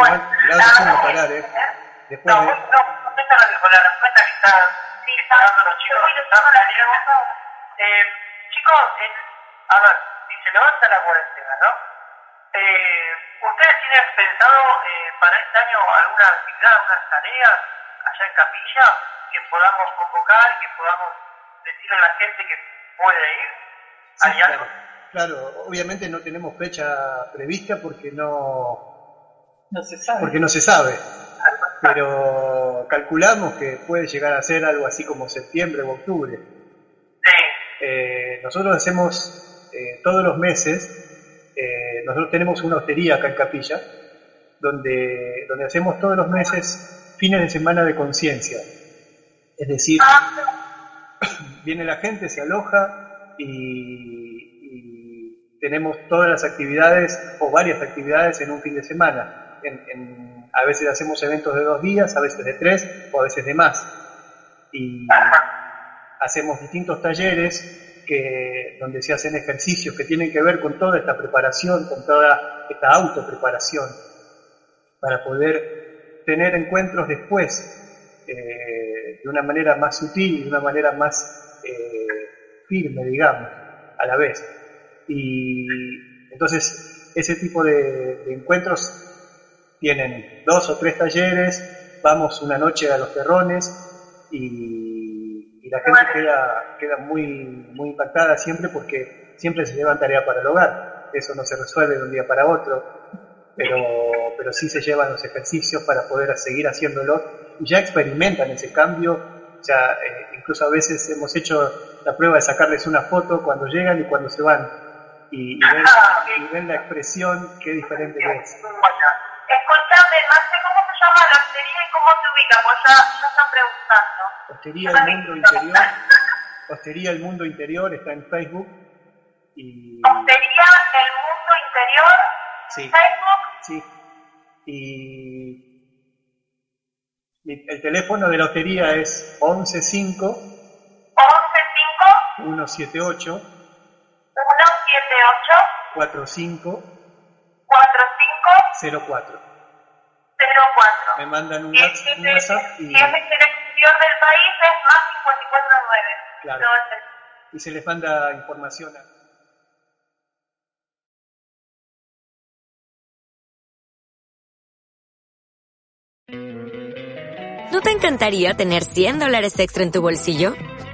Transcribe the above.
Bueno, gracias por parar, ¿eh? Después no, de... no, contesta con la respuesta que está, sí, está dando los chicos. Está eh, chicos, eh, a ver, si se levanta la cuarentena, ¿no? Eh, ¿Ustedes tienen pensado eh, para este año alguna actividad, algunas tareas allá en Capilla que podamos convocar, que podamos decirle a la gente que puede ir? Sí, ¿Hay algo? claro, claro, obviamente no tenemos fecha prevista porque no, No se sabe. porque no se sabe, pero calculamos que puede llegar a ser algo así como septiembre o octubre. Sí, Eh, nosotros hacemos eh, todos los meses, eh, nosotros tenemos una hostería acá en Capilla, donde, donde hacemos todos los meses fines de semana de conciencia. Es decir, viene la gente, se aloja y, y tenemos todas las actividades o varias actividades en un fin de semana. A veces hacemos eventos de dos días, a veces de tres o a veces de más. Y hacemos distintos talleres que, donde se hacen ejercicios que tienen que ver con toda esta preparación, con toda esta autopreparación, para poder tener encuentros después eh, de una manera más sutil y de una manera más eh, firme, digamos, a la vez. Y entonces ese tipo de encuentros tienen dos o tres talleres, vamos una noche a los terrones y, y la gente queda, queda muy, muy impactada siempre porque siempre se llevan tarea para el hogar. Eso no se resuelve de un día para otro, pero, pero sí se llevan los ejercicios para poder seguir haciéndolo y ya experimentan ese cambio. O sea, eh, incluso a veces hemos hecho la prueba de sacarles una foto cuando llegan y cuando se van y, y ven, y ven la expresión, qué diferente que es. Escuchame, Marce, ¿cómo se llama la hostería y cómo se ubica? Pues ya, ya están preguntando. Hostería El Mundo Interior, Hostería El Mundo Interior está en Facebook y Hostería El Mundo Interior, sí, Facebook, sí. Y, y el teléfono de la hostería es 115 115 178 178 45 45 04. 04. Me mandan un Si WhatsApp si y, es del exterior del país es más 549. Claro. Y se les manda información. a- ¿No te encantaría tener 100 dólares extra en tu bolsillo?